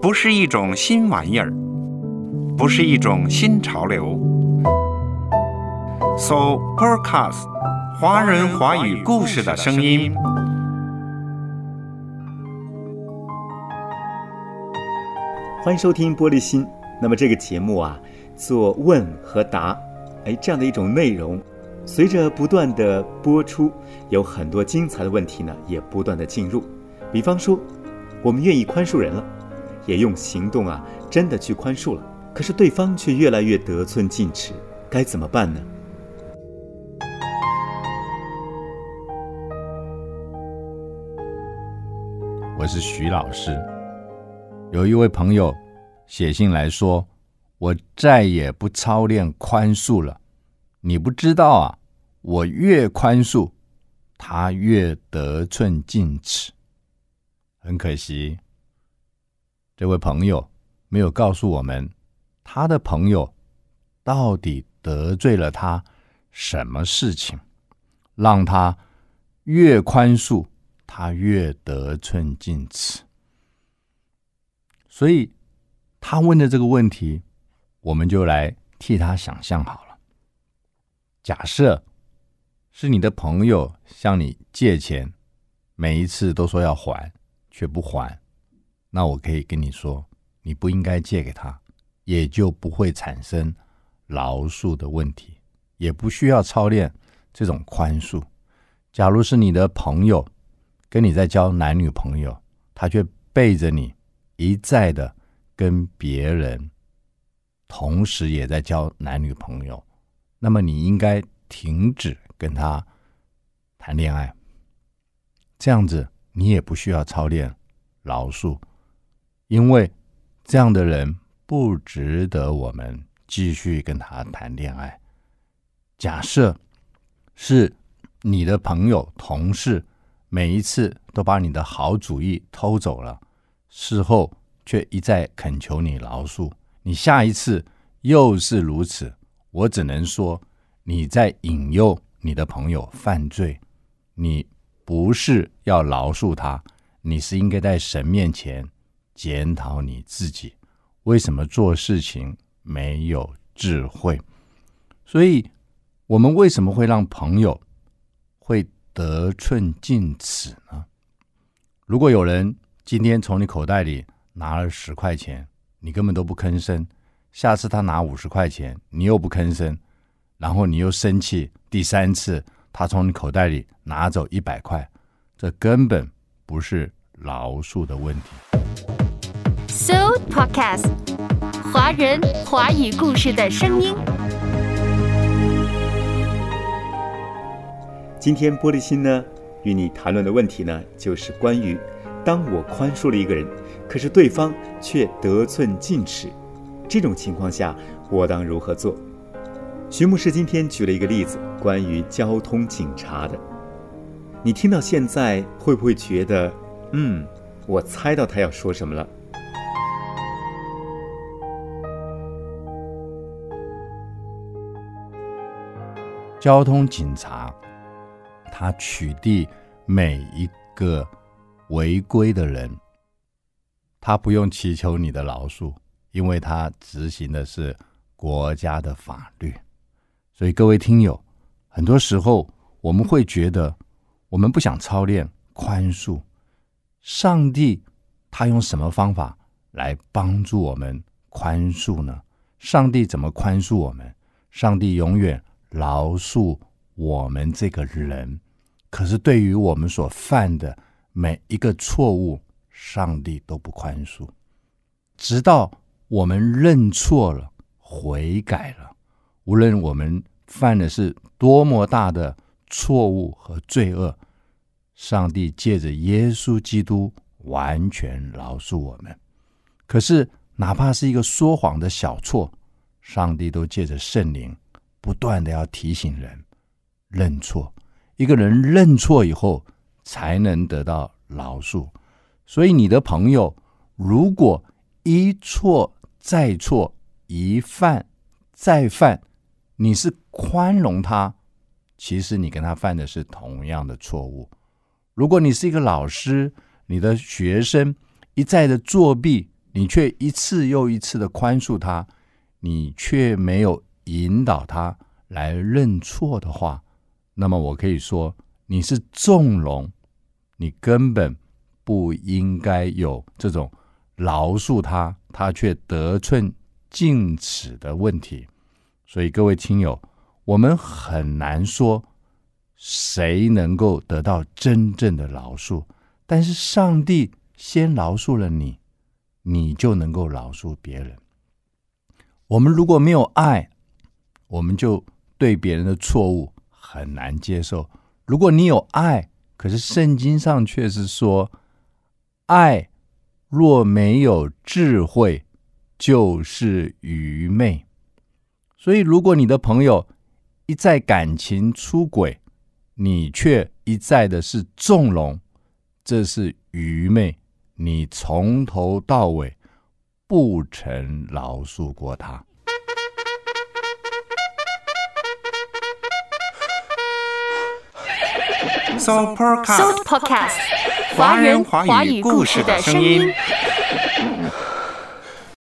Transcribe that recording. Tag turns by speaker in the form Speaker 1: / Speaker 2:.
Speaker 1: 不是一种新玩意儿，不是一种新潮流。So Podcast，华人华语故事的声音。
Speaker 2: 欢迎收听玻璃心。那么这个节目啊，做问和答，哎，这样的一种内容，随着不断的播出，有很多精彩的问题呢，也不断的进入。比方说，我们愿意宽恕人了，也用行动啊，真的去宽恕了，可是对方却越来越得寸进尺，该怎么办呢？
Speaker 3: 我是徐老师。有一位朋友写信来说：“我再也不操练宽恕了。你不知道啊，我越宽恕，他越得寸进尺。很可惜，这位朋友没有告诉我们，他的朋友到底得罪了他什么事情，让他越宽恕，他越得寸进尺。”所以，他问的这个问题，我们就来替他想象好了。假设是你的朋友向你借钱，每一次都说要还，却不还，那我可以跟你说，你不应该借给他，也就不会产生饶恕的问题，也不需要操练这种宽恕。假如是你的朋友跟你在交男女朋友，他却背着你。一再的跟别人，同时也在交男女朋友，那么你应该停止跟他谈恋爱。这样子你也不需要操练饶恕，因为这样的人不值得我们继续跟他谈恋爱。假设是你的朋友、同事，每一次都把你的好主意偷走了。事后却一再恳求你饶恕，你下一次又是如此，我只能说你在引诱你的朋友犯罪。你不是要饶恕他，你是应该在神面前检讨你自己，为什么做事情没有智慧？所以，我们为什么会让朋友会得寸进尺呢？如果有人。今天从你口袋里拿了十块钱，你根本都不吭声。下次他拿五十块钱，你又不吭声，然后你又生气。第三次他从你口袋里拿走一百块，这根本不是饶恕的问题。
Speaker 4: So Podcast，华人华语故事的声音。
Speaker 2: 今天玻璃心呢，与你谈论的问题呢，就是关于。当我宽恕了一个人，可是对方却得寸进尺，这种情况下，我当如何做？徐牧师今天举了一个例子，关于交通警察的。你听到现在会不会觉得，嗯，我猜到他要说什么了？
Speaker 3: 交通警察，他取缔每一个。违规的人，他不用祈求你的饶恕，因为他执行的是国家的法律。所以各位听友，很多时候我们会觉得，我们不想操练宽恕。上帝他用什么方法来帮助我们宽恕呢？上帝怎么宽恕我们？上帝永远饶恕我们这个人，可是对于我们所犯的。每一个错误，上帝都不宽恕，直到我们认错了、悔改了。无论我们犯的是多么大的错误和罪恶，上帝借着耶稣基督完全饶恕我们。可是，哪怕是一个说谎的小错，上帝都借着圣灵不断的要提醒人认错。一个人认错以后。才能得到饶恕，所以你的朋友如果一错再错，一犯再犯，你是宽容他，其实你跟他犯的是同样的错误。如果你是一个老师，你的学生一再的作弊，你却一次又一次的宽恕他，你却没有引导他来认错的话，那么我可以说你是纵容，你根本不应该有这种饶恕他，他却得寸进尺的问题。所以各位亲友，我们很难说。谁能够得到真正的饶恕？但是上帝先饶恕了你，你就能够饶恕别人。我们如果没有爱，我们就对别人的错误很难接受。如果你有爱，可是圣经上却是说，爱若没有智慧，就是愚昧。所以，如果你的朋友一再感情出轨，你却一再的是纵容，这是愚昧。你从头到尾不曾饶恕过他。
Speaker 1: So
Speaker 4: Podcast，华人华语故事的声音。